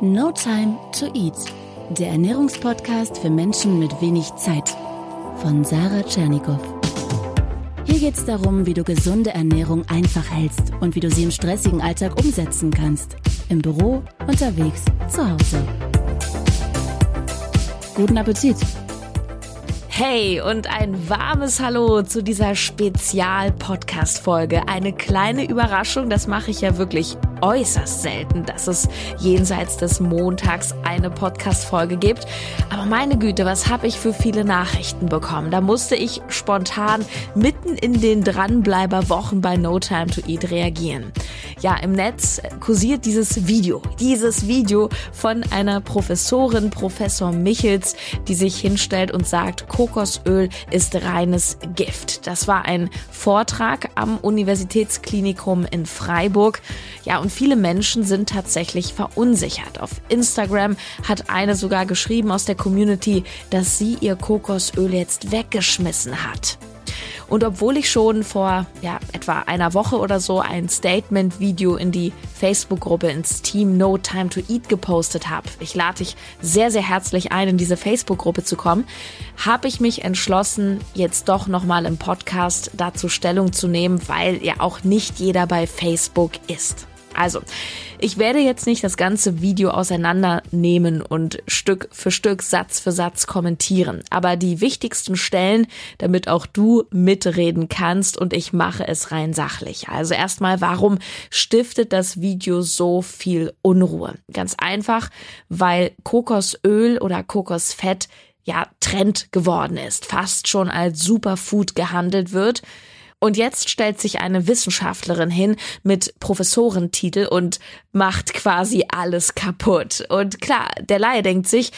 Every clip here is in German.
No Time to Eat, der Ernährungspodcast für Menschen mit wenig Zeit von Sarah Tschernikow. Hier geht es darum, wie du gesunde Ernährung einfach hältst und wie du sie im stressigen Alltag umsetzen kannst. Im Büro, unterwegs, zu Hause. Guten Appetit! Hey und ein warmes Hallo zu dieser Spezial-Podcast-Folge. Eine kleine Überraschung, das mache ich ja wirklich äußerst selten, dass es jenseits des Montags eine Podcast-Folge gibt. Aber meine Güte, was habe ich für viele Nachrichten bekommen? Da musste ich spontan mitten in den Dranbleiber-Wochen bei No Time to Eat reagieren. Ja, im Netz kursiert dieses Video, dieses Video von einer Professorin, Professor Michels, die sich hinstellt und sagt, Kokosöl ist reines Gift. Das war ein Vortrag am Universitätsklinikum in Freiburg. Ja, und viele Menschen sind tatsächlich verunsichert. Auf Instagram hat eine sogar geschrieben aus der Community, dass sie ihr Kokosöl jetzt weggeschmissen hat. Und obwohl ich schon vor ja, etwa einer Woche oder so ein Statement-Video in die Facebook-Gruppe ins Team No Time to Eat gepostet habe, ich lade dich sehr, sehr herzlich ein, in diese Facebook-Gruppe zu kommen, habe ich mich entschlossen, jetzt doch nochmal im Podcast dazu Stellung zu nehmen, weil ja auch nicht jeder bei Facebook ist. Also, ich werde jetzt nicht das ganze Video auseinandernehmen und Stück für Stück, Satz für Satz kommentieren, aber die wichtigsten Stellen, damit auch du mitreden kannst und ich mache es rein sachlich. Also erstmal, warum stiftet das Video so viel Unruhe? Ganz einfach, weil Kokosöl oder Kokosfett ja Trend geworden ist, fast schon als Superfood gehandelt wird. Und jetzt stellt sich eine Wissenschaftlerin hin mit Professorentitel und macht quasi alles kaputt. Und klar, der Laie denkt sich,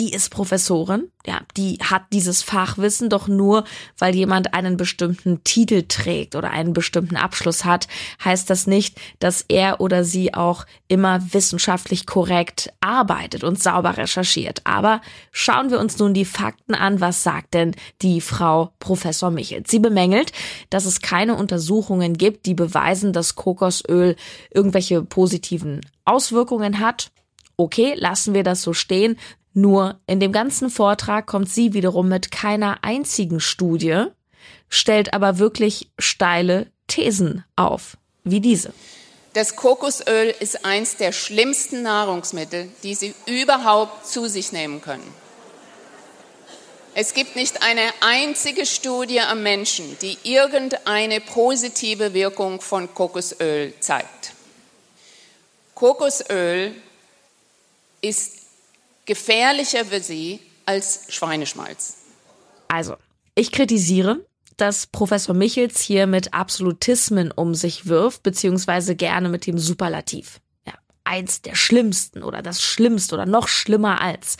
die ist Professorin, ja, die hat dieses Fachwissen doch nur, weil jemand einen bestimmten Titel trägt oder einen bestimmten Abschluss hat, heißt das nicht, dass er oder sie auch immer wissenschaftlich korrekt arbeitet und sauber recherchiert. Aber schauen wir uns nun die Fakten an. Was sagt denn die Frau Professor Michel? Sie bemängelt, dass es keine Untersuchungen gibt, die beweisen, dass Kokosöl irgendwelche positiven Auswirkungen hat. Okay, lassen wir das so stehen. Nur in dem ganzen Vortrag kommt sie wiederum mit keiner einzigen Studie, stellt aber wirklich steile Thesen auf, wie diese. Das Kokosöl ist eins der schlimmsten Nahrungsmittel, die Sie überhaupt zu sich nehmen können. Es gibt nicht eine einzige Studie am Menschen, die irgendeine positive Wirkung von Kokosöl zeigt. Kokosöl ist gefährlicher für sie als Schweineschmalz. Also, ich kritisiere, dass Professor Michels hier mit Absolutismen um sich wirft, beziehungsweise gerne mit dem Superlativ. Ja, eins der schlimmsten oder das Schlimmste oder noch schlimmer als.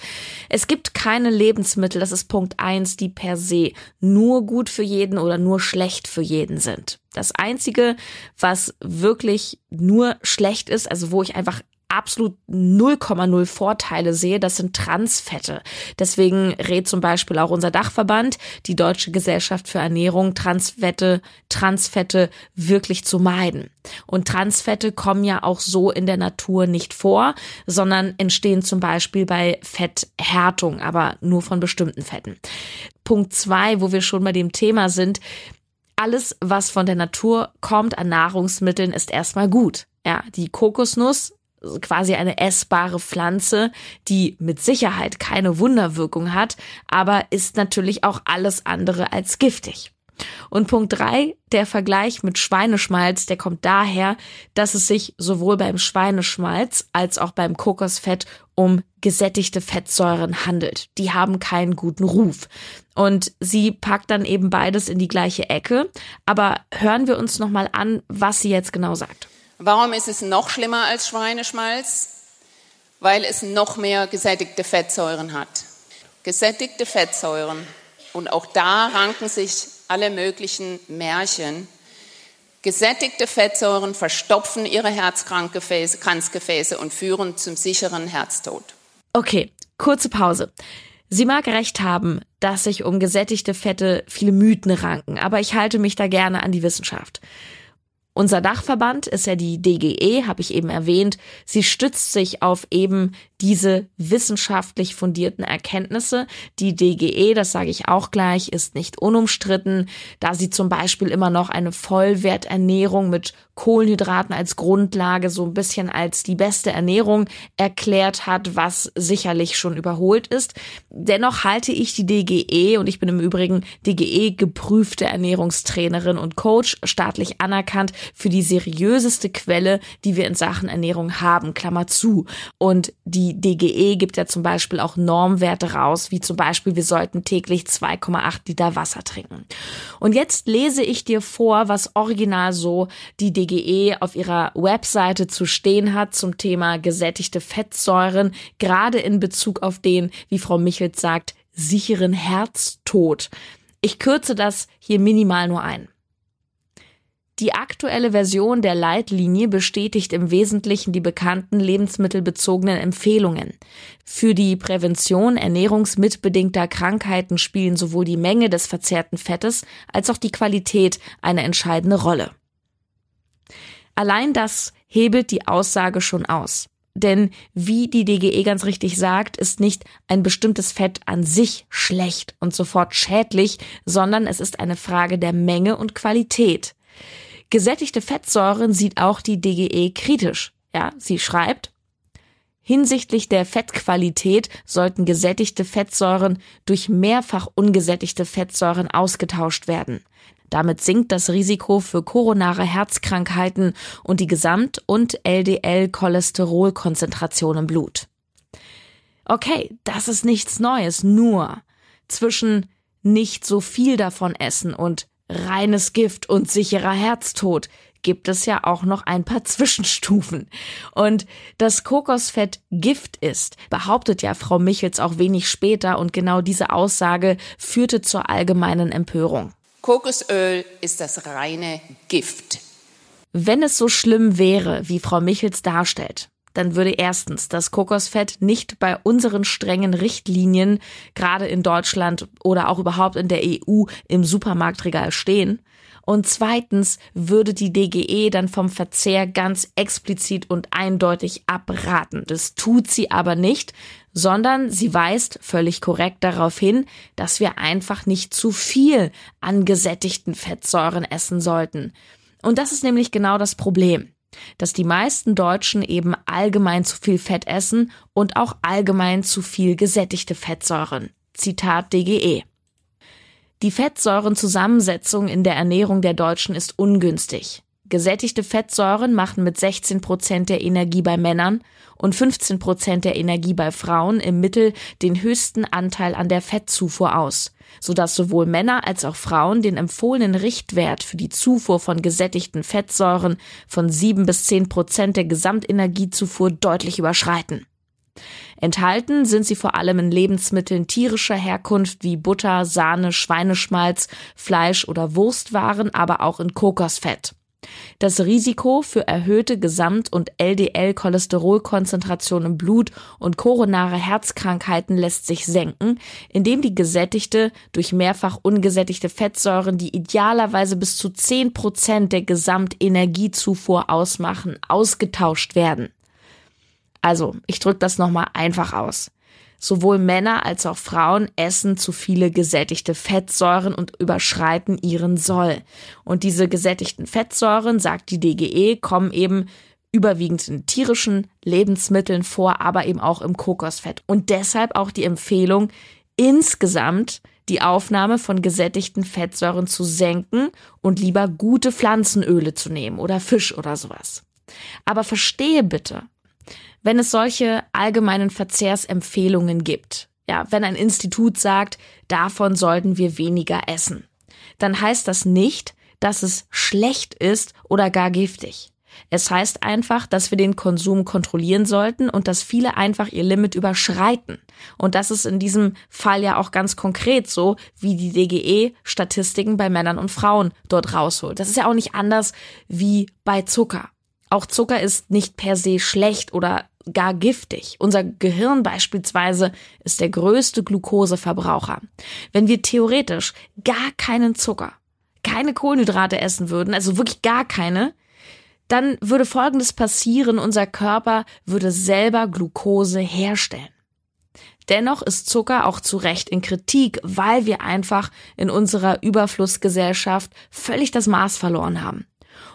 Es gibt keine Lebensmittel, das ist Punkt eins, die per se nur gut für jeden oder nur schlecht für jeden sind. Das einzige, was wirklich nur schlecht ist, also wo ich einfach absolut 0,0 Vorteile sehe, das sind Transfette. Deswegen rät zum Beispiel auch unser Dachverband, die Deutsche Gesellschaft für Ernährung, Transfette, Transfette wirklich zu meiden. Und Transfette kommen ja auch so in der Natur nicht vor, sondern entstehen zum Beispiel bei Fetthärtung, aber nur von bestimmten Fetten. Punkt zwei, wo wir schon bei dem Thema sind, alles, was von der Natur kommt an Nahrungsmitteln, ist erstmal gut. Ja, die Kokosnuss quasi eine essbare Pflanze, die mit Sicherheit keine Wunderwirkung hat, aber ist natürlich auch alles andere als giftig. Und Punkt drei, der Vergleich mit Schweineschmalz, der kommt daher, dass es sich sowohl beim Schweineschmalz als auch beim Kokosfett um gesättigte Fettsäuren handelt. Die haben keinen guten Ruf. Und sie packt dann eben beides in die gleiche Ecke. Aber hören wir uns nochmal an, was sie jetzt genau sagt. Warum ist es noch schlimmer als Schweineschmalz? Weil es noch mehr gesättigte Fettsäuren hat. Gesättigte Fettsäuren, und auch da ranken sich alle möglichen Märchen. Gesättigte Fettsäuren verstopfen ihre Herzkranzgefäße und führen zum sicheren Herztod. Okay, kurze Pause. Sie mag recht haben, dass sich um gesättigte Fette viele Mythen ranken, aber ich halte mich da gerne an die Wissenschaft. Unser Dachverband ist ja die DGE, habe ich eben erwähnt. Sie stützt sich auf eben diese wissenschaftlich fundierten Erkenntnisse. Die DGE, das sage ich auch gleich, ist nicht unumstritten, da sie zum Beispiel immer noch eine Vollwerternährung mit Kohlenhydraten als Grundlage so ein bisschen als die beste Ernährung erklärt hat, was sicherlich schon überholt ist. Dennoch halte ich die DGE und ich bin im Übrigen DGE geprüfte Ernährungstrainerin und Coach, staatlich anerkannt, für die seriöseste Quelle, die wir in Sachen Ernährung haben, Klammer zu. Und die DGE gibt ja zum Beispiel auch Normwerte raus, wie zum Beispiel, wir sollten täglich 2,8 Liter Wasser trinken. Und jetzt lese ich dir vor, was original so die DGE DGE auf ihrer Webseite zu stehen hat zum Thema gesättigte Fettsäuren, gerade in Bezug auf den, wie Frau Michels sagt, sicheren Herztod. Ich kürze das hier minimal nur ein. Die aktuelle Version der Leitlinie bestätigt im Wesentlichen die bekannten lebensmittelbezogenen Empfehlungen. Für die Prävention ernährungsmitbedingter Krankheiten spielen sowohl die Menge des verzehrten Fettes als auch die Qualität eine entscheidende Rolle. Allein das hebelt die Aussage schon aus. Denn wie die DGE ganz richtig sagt, ist nicht ein bestimmtes Fett an sich schlecht und sofort schädlich, sondern es ist eine Frage der Menge und Qualität. Gesättigte Fettsäuren sieht auch die DGE kritisch. Ja, sie schreibt, Hinsichtlich der Fettqualität sollten gesättigte Fettsäuren durch mehrfach ungesättigte Fettsäuren ausgetauscht werden. Damit sinkt das Risiko für koronare Herzkrankheiten und die Gesamt- und LDL-Cholesterolkonzentration im Blut. Okay, das ist nichts Neues, nur zwischen nicht so viel davon essen und reines Gift und sicherer Herztod gibt es ja auch noch ein paar Zwischenstufen. Und dass Kokosfett Gift ist, behauptet ja Frau Michels auch wenig später und genau diese Aussage führte zur allgemeinen Empörung. Kokosöl ist das reine Gift. Wenn es so schlimm wäre, wie Frau Michels darstellt, dann würde erstens das Kokosfett nicht bei unseren strengen Richtlinien, gerade in Deutschland oder auch überhaupt in der EU, im Supermarktregal stehen. Und zweitens würde die DGE dann vom Verzehr ganz explizit und eindeutig abraten. Das tut sie aber nicht, sondern sie weist völlig korrekt darauf hin, dass wir einfach nicht zu viel an gesättigten Fettsäuren essen sollten. Und das ist nämlich genau das Problem dass die meisten Deutschen eben allgemein zu viel Fett essen und auch allgemein zu viel gesättigte Fettsäuren. Zitat DGE. Die Fettsäurenzusammensetzung in der Ernährung der Deutschen ist ungünstig. Gesättigte Fettsäuren machen mit 16 Prozent der Energie bei Männern und 15 Prozent der Energie bei Frauen im Mittel den höchsten Anteil an der Fettzufuhr aus, sodass sowohl Männer als auch Frauen den empfohlenen Richtwert für die Zufuhr von gesättigten Fettsäuren von 7 bis 10 Prozent der Gesamtenergiezufuhr deutlich überschreiten. Enthalten sind sie vor allem in Lebensmitteln tierischer Herkunft wie Butter, Sahne, Schweineschmalz, Fleisch oder Wurstwaren, aber auch in Kokosfett. Das Risiko für erhöhte Gesamt- und LDL-Cholesterolkonzentration im Blut und koronare Herzkrankheiten lässt sich senken, indem die gesättigte durch mehrfach ungesättigte Fettsäuren, die idealerweise bis zu 10 Prozent der Gesamtenergiezufuhr ausmachen, ausgetauscht werden. Also, ich drücke das nochmal einfach aus. Sowohl Männer als auch Frauen essen zu viele gesättigte Fettsäuren und überschreiten ihren Soll. Und diese gesättigten Fettsäuren, sagt die DGE, kommen eben überwiegend in tierischen Lebensmitteln vor, aber eben auch im Kokosfett. Und deshalb auch die Empfehlung, insgesamt die Aufnahme von gesättigten Fettsäuren zu senken und lieber gute Pflanzenöle zu nehmen oder Fisch oder sowas. Aber verstehe bitte, wenn es solche allgemeinen Verzehrsempfehlungen gibt, ja, wenn ein Institut sagt, davon sollten wir weniger essen, dann heißt das nicht, dass es schlecht ist oder gar giftig. Es heißt einfach, dass wir den Konsum kontrollieren sollten und dass viele einfach ihr Limit überschreiten. Und das ist in diesem Fall ja auch ganz konkret so, wie die DGE Statistiken bei Männern und Frauen dort rausholt. Das ist ja auch nicht anders wie bei Zucker. Auch Zucker ist nicht per se schlecht oder gar giftig. Unser Gehirn beispielsweise ist der größte Glukoseverbraucher. Wenn wir theoretisch gar keinen Zucker, keine Kohlenhydrate essen würden, also wirklich gar keine, dann würde Folgendes passieren, unser Körper würde selber Glucose herstellen. Dennoch ist Zucker auch zu Recht in Kritik, weil wir einfach in unserer Überflussgesellschaft völlig das Maß verloren haben.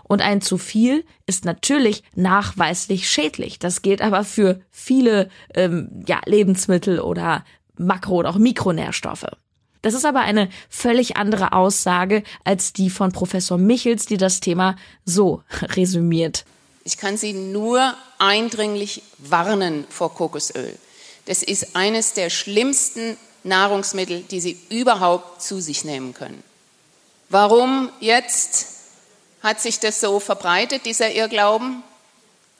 Und ein zu viel ist natürlich nachweislich schädlich. Das gilt aber für viele ähm, ja, Lebensmittel oder Makro- oder auch Mikronährstoffe. Das ist aber eine völlig andere Aussage als die von Professor Michels, die das Thema so resümiert. Ich kann Sie nur eindringlich warnen vor Kokosöl. Das ist eines der schlimmsten Nahrungsmittel, die Sie überhaupt zu sich nehmen können. Warum jetzt hat sich das so verbreitet, dieser Irrglauben?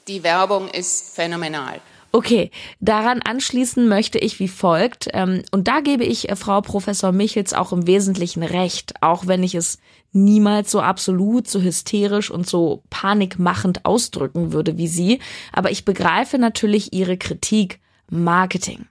Die Werbung ist phänomenal. Okay, daran anschließen möchte ich wie folgt, ähm, und da gebe ich äh, Frau Professor Michels auch im Wesentlichen recht, auch wenn ich es niemals so absolut, so hysterisch und so panikmachend ausdrücken würde wie sie, aber ich begreife natürlich ihre Kritik Marketing.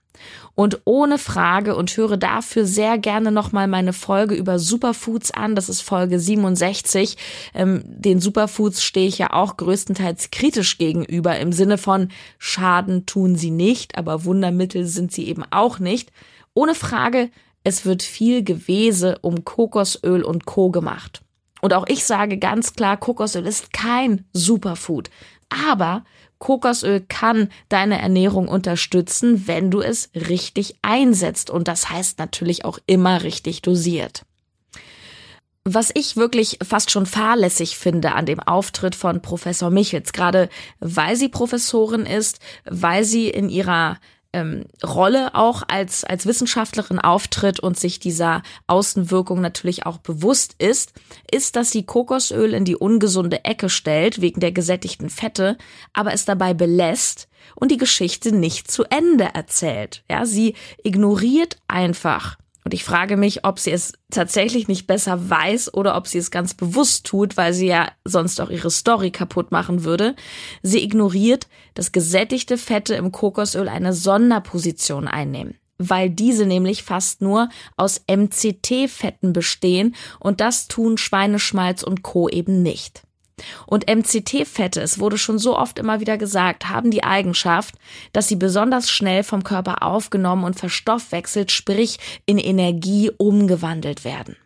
Und ohne Frage und höre dafür sehr gerne nochmal meine Folge über Superfoods an. Das ist Folge 67. Ähm, den Superfoods stehe ich ja auch größtenteils kritisch gegenüber im Sinne von Schaden tun sie nicht, aber Wundermittel sind sie eben auch nicht. Ohne Frage, es wird viel Gewese um Kokosöl und Co. gemacht. Und auch ich sage ganz klar, Kokosöl ist kein Superfood. Aber Kokosöl kann deine Ernährung unterstützen, wenn du es richtig einsetzt. Und das heißt natürlich auch immer richtig dosiert. Was ich wirklich fast schon fahrlässig finde an dem Auftritt von Professor Michels, gerade weil sie Professorin ist, weil sie in ihrer ähm, Rolle auch als, als Wissenschaftlerin auftritt und sich dieser Außenwirkung natürlich auch bewusst ist, ist, dass sie Kokosöl in die ungesunde Ecke stellt, wegen der gesättigten Fette, aber es dabei belässt und die Geschichte nicht zu Ende erzählt. Ja, sie ignoriert einfach und ich frage mich, ob sie es tatsächlich nicht besser weiß oder ob sie es ganz bewusst tut, weil sie ja sonst auch ihre Story kaputt machen würde. Sie ignoriert, dass gesättigte Fette im Kokosöl eine Sonderposition einnehmen weil diese nämlich fast nur aus MCT-Fetten bestehen und das tun Schweineschmalz und Co. eben nicht. Und MCT-Fette, es wurde schon so oft immer wieder gesagt, haben die Eigenschaft, dass sie besonders schnell vom Körper aufgenommen und verstoffwechselt, sprich in Energie umgewandelt werden.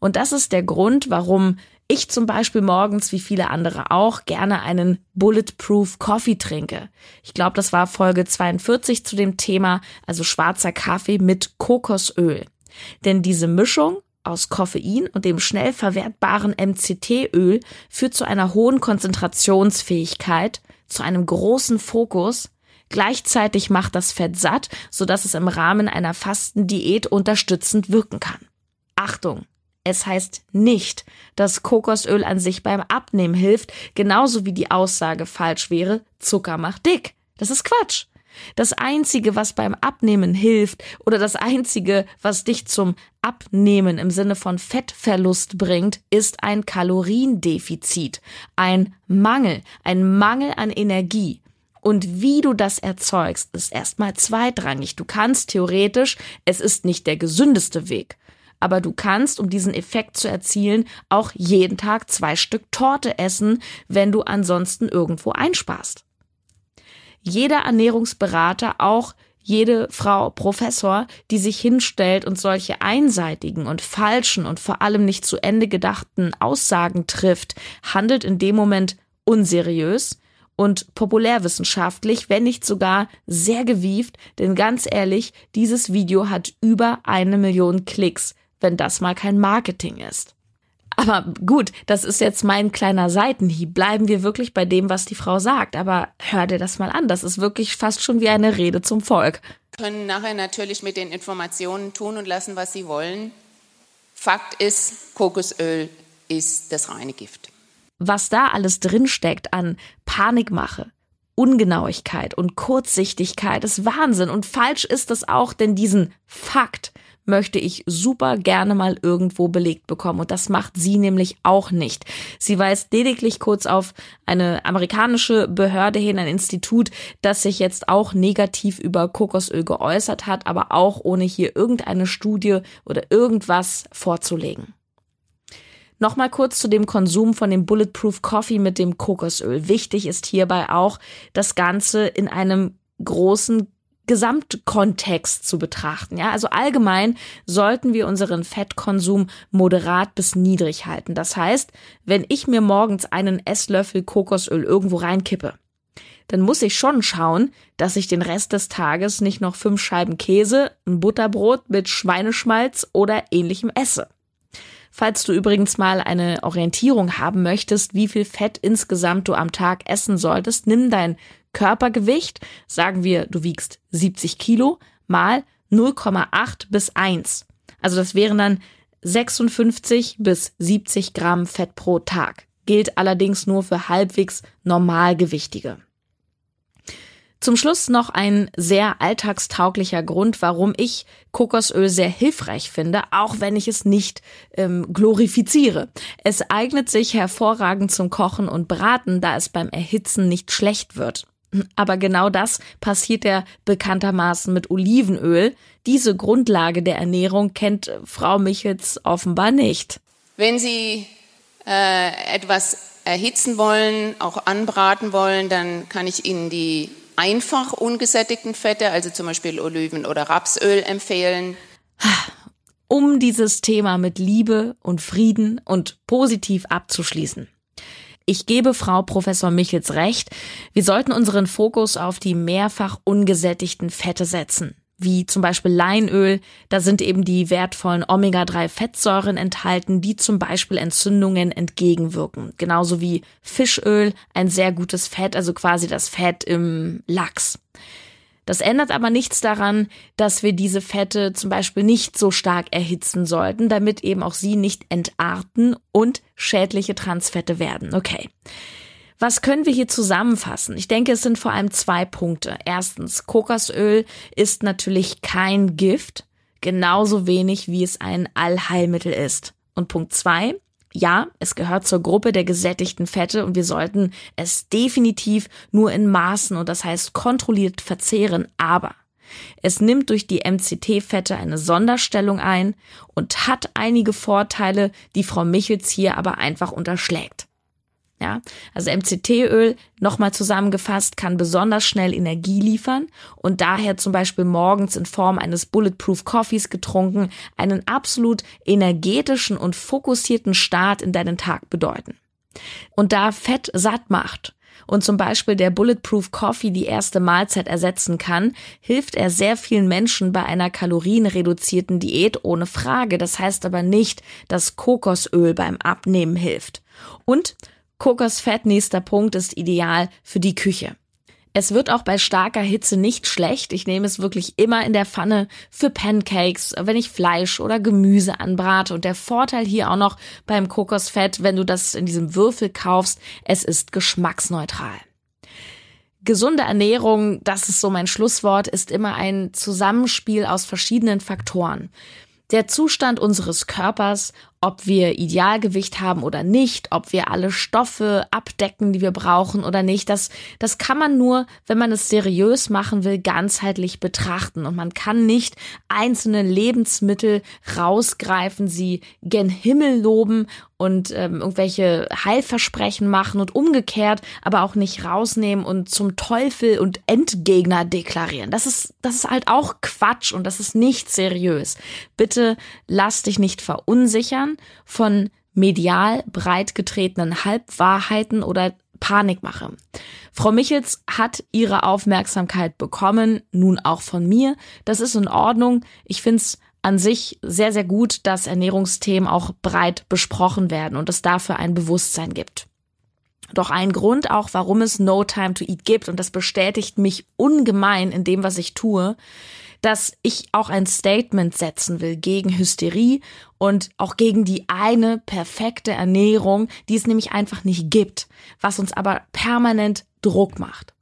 Und das ist der Grund, warum ich zum Beispiel morgens, wie viele andere auch, gerne einen Bulletproof Coffee trinke. Ich glaube, das war Folge 42 zu dem Thema, also schwarzer Kaffee mit Kokosöl. Denn diese Mischung aus Koffein und dem schnell verwertbaren MCT-Öl führt zu einer hohen Konzentrationsfähigkeit, zu einem großen Fokus. Gleichzeitig macht das Fett satt, sodass es im Rahmen einer Fastendiät unterstützend wirken kann. Achtung! Es heißt nicht, dass Kokosöl an sich beim Abnehmen hilft, genauso wie die Aussage falsch wäre, Zucker macht dick. Das ist Quatsch. Das Einzige, was beim Abnehmen hilft oder das Einzige, was dich zum Abnehmen im Sinne von Fettverlust bringt, ist ein Kaloriendefizit, ein Mangel, ein Mangel an Energie. Und wie du das erzeugst, ist erstmal zweitrangig. Du kannst theoretisch, es ist nicht der gesündeste Weg, aber du kannst, um diesen Effekt zu erzielen, auch jeden Tag zwei Stück Torte essen, wenn du ansonsten irgendwo einsparst jeder Ernährungsberater, auch jede Frau Professor, die sich hinstellt und solche einseitigen und falschen und vor allem nicht zu Ende gedachten Aussagen trifft, handelt in dem Moment unseriös und populärwissenschaftlich, wenn nicht sogar sehr gewieft, denn ganz ehrlich, dieses Video hat über eine Million Klicks, wenn das mal kein Marketing ist. Aber gut, das ist jetzt mein kleiner Seitenhieb. Bleiben wir wirklich bei dem, was die Frau sagt. Aber hör dir das mal an. Das ist wirklich fast schon wie eine Rede zum Volk. Können nachher natürlich mit den Informationen tun und lassen, was sie wollen. Fakt ist, Kokosöl ist das reine Gift. Was da alles drinsteckt an Panikmache, Ungenauigkeit und Kurzsichtigkeit ist Wahnsinn. Und falsch ist das auch, denn diesen Fakt, möchte ich super gerne mal irgendwo belegt bekommen. Und das macht sie nämlich auch nicht. Sie weist lediglich kurz auf eine amerikanische Behörde hin, ein Institut, das sich jetzt auch negativ über Kokosöl geäußert hat, aber auch ohne hier irgendeine Studie oder irgendwas vorzulegen. Nochmal kurz zu dem Konsum von dem Bulletproof Coffee mit dem Kokosöl. Wichtig ist hierbei auch, das Ganze in einem großen Gesamtkontext zu betrachten. Ja, also allgemein sollten wir unseren Fettkonsum moderat bis niedrig halten. Das heißt, wenn ich mir morgens einen Esslöffel Kokosöl irgendwo reinkippe, dann muss ich schon schauen, dass ich den Rest des Tages nicht noch fünf Scheiben Käse, ein Butterbrot mit Schweineschmalz oder ähnlichem esse. Falls du übrigens mal eine Orientierung haben möchtest, wie viel Fett insgesamt du am Tag essen solltest, nimm dein Körpergewicht, sagen wir, du wiegst 70 Kilo, mal 0,8 bis 1. Also das wären dann 56 bis 70 Gramm Fett pro Tag. Gilt allerdings nur für halbwegs Normalgewichtige. Zum Schluss noch ein sehr alltagstauglicher Grund, warum ich Kokosöl sehr hilfreich finde, auch wenn ich es nicht ähm, glorifiziere. Es eignet sich hervorragend zum Kochen und Braten, da es beim Erhitzen nicht schlecht wird. Aber genau das passiert ja bekanntermaßen mit Olivenöl. Diese Grundlage der Ernährung kennt Frau Michels offenbar nicht. Wenn Sie äh, etwas erhitzen wollen, auch anbraten wollen, dann kann ich Ihnen die einfach ungesättigten Fette, also zum Beispiel Oliven- oder Rapsöl empfehlen. Um dieses Thema mit Liebe und Frieden und positiv abzuschließen. Ich gebe Frau Professor Michels recht, wir sollten unseren Fokus auf die mehrfach ungesättigten Fette setzen wie zum Beispiel Leinöl. Da sind eben die wertvollen Omega-3-Fettsäuren enthalten, die zum Beispiel Entzündungen entgegenwirken. Genauso wie Fischöl, ein sehr gutes Fett, also quasi das Fett im Lachs. Das ändert aber nichts daran, dass wir diese Fette zum Beispiel nicht so stark erhitzen sollten, damit eben auch sie nicht entarten und schädliche Transfette werden. Okay. Was können wir hier zusammenfassen? Ich denke, es sind vor allem zwei Punkte. Erstens, Kokosöl ist natürlich kein Gift, genauso wenig wie es ein Allheilmittel ist. Und Punkt zwei, ja, es gehört zur Gruppe der gesättigten Fette und wir sollten es definitiv nur in Maßen und das heißt kontrolliert verzehren, aber es nimmt durch die MCT-Fette eine Sonderstellung ein und hat einige Vorteile, die Frau Michels hier aber einfach unterschlägt. Ja, also MCT-Öl, nochmal zusammengefasst, kann besonders schnell Energie liefern und daher zum Beispiel morgens in Form eines Bulletproof Coffees getrunken einen absolut energetischen und fokussierten Start in deinen Tag bedeuten. Und da Fett satt macht und zum Beispiel der Bulletproof Coffee die erste Mahlzeit ersetzen kann, hilft er sehr vielen Menschen bei einer kalorienreduzierten Diät ohne Frage. Das heißt aber nicht, dass Kokosöl beim Abnehmen hilft. Und Kokosfett, nächster Punkt, ist ideal für die Küche. Es wird auch bei starker Hitze nicht schlecht. Ich nehme es wirklich immer in der Pfanne für Pancakes, wenn ich Fleisch oder Gemüse anbrate. Und der Vorteil hier auch noch beim Kokosfett, wenn du das in diesem Würfel kaufst, es ist geschmacksneutral. Gesunde Ernährung, das ist so mein Schlusswort, ist immer ein Zusammenspiel aus verschiedenen Faktoren. Der Zustand unseres Körpers, ob wir Idealgewicht haben oder nicht, ob wir alle Stoffe abdecken, die wir brauchen oder nicht, das, das kann man nur, wenn man es seriös machen will, ganzheitlich betrachten. Und man kann nicht einzelne Lebensmittel rausgreifen, sie gen Himmel loben und ähm, irgendwelche Heilversprechen machen und umgekehrt, aber auch nicht rausnehmen und zum Teufel und Endgegner deklarieren. Das ist, das ist halt auch Quatsch und das ist nicht seriös. Bitte lass dich nicht verunsichern von medial breitgetretenen Halbwahrheiten oder Panikmache. Frau Michels hat ihre Aufmerksamkeit bekommen, nun auch von mir. Das ist in Ordnung. Ich finde es an sich sehr, sehr gut, dass Ernährungsthemen auch breit besprochen werden und es dafür ein Bewusstsein gibt. Doch ein Grund auch, warum es No Time to Eat gibt, und das bestätigt mich ungemein in dem, was ich tue, dass ich auch ein Statement setzen will gegen Hysterie und auch gegen die eine perfekte Ernährung, die es nämlich einfach nicht gibt, was uns aber permanent Druck macht.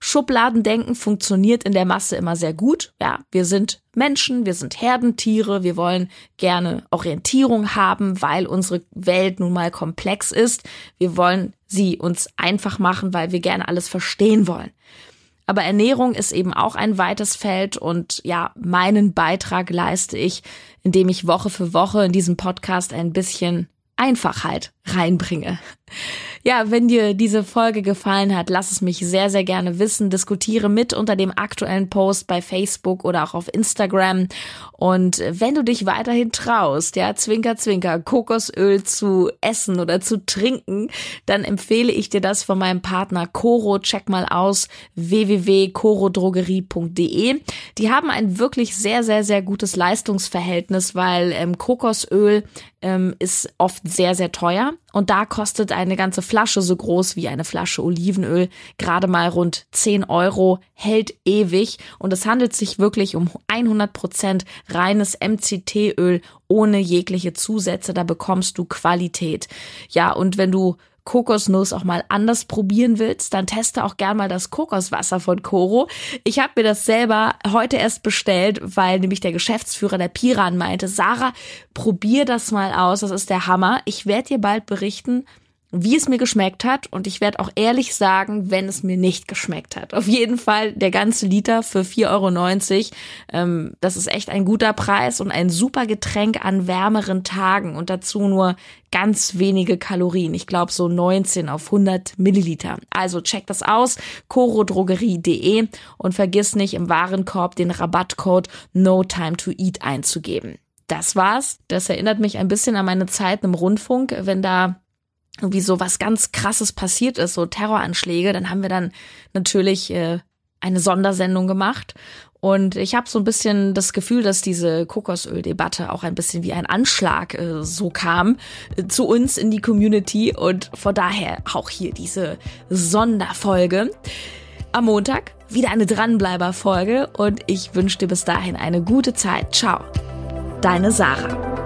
Schubladendenken funktioniert in der Masse immer sehr gut. Ja, wir sind Menschen, wir sind Herdentiere, wir wollen gerne Orientierung haben, weil unsere Welt nun mal komplex ist. Wir wollen sie uns einfach machen, weil wir gerne alles verstehen wollen. Aber Ernährung ist eben auch ein weites Feld und ja, meinen Beitrag leiste ich, indem ich Woche für Woche in diesem Podcast ein bisschen Einfachheit reinbringe. Ja, wenn dir diese Folge gefallen hat, lass es mich sehr, sehr gerne wissen. Diskutiere mit unter dem aktuellen Post bei Facebook oder auch auf Instagram. Und wenn du dich weiterhin traust, ja, Zwinker, Zwinker, Kokosöl zu essen oder zu trinken, dann empfehle ich dir das von meinem Partner Coro. Check mal aus www.corodrogerie.de. Die haben ein wirklich sehr, sehr, sehr gutes Leistungsverhältnis, weil ähm, Kokosöl ähm, ist oft sehr, sehr teuer. Und da kostet eine ganze Flasche so groß wie eine Flasche Olivenöl gerade mal rund 10 Euro, hält ewig. Und es handelt sich wirklich um 100 Prozent reines MCT-Öl ohne jegliche Zusätze. Da bekommst du Qualität. Ja, und wenn du Kokosnuss auch mal anders probieren willst, dann teste auch gern mal das Kokoswasser von Coro. Ich habe mir das selber heute erst bestellt, weil nämlich der Geschäftsführer der Piran meinte, Sarah, probier das mal aus, das ist der Hammer. Ich werde dir bald berichten, wie es mir geschmeckt hat und ich werde auch ehrlich sagen, wenn es mir nicht geschmeckt hat. Auf jeden Fall der ganze Liter für 4,90 Euro. Ähm, das ist echt ein guter Preis und ein super Getränk an wärmeren Tagen und dazu nur ganz wenige Kalorien. Ich glaube so 19 auf 100 Milliliter. Also check das aus, corodrogerie.de und vergiss nicht im Warenkorb den Rabattcode No Time to Eat einzugeben. Das war's. Das erinnert mich ein bisschen an meine Zeit im Rundfunk, wenn da irgendwie so was ganz krasses passiert ist, so Terroranschläge, dann haben wir dann natürlich äh, eine Sondersendung gemacht. Und ich habe so ein bisschen das Gefühl, dass diese Kokosöl-Debatte auch ein bisschen wie ein Anschlag äh, so kam äh, zu uns in die Community. Und von daher auch hier diese Sonderfolge. Am Montag wieder eine Dranbleiber-Folge und ich wünsche dir bis dahin eine gute Zeit. Ciao. Deine Sarah.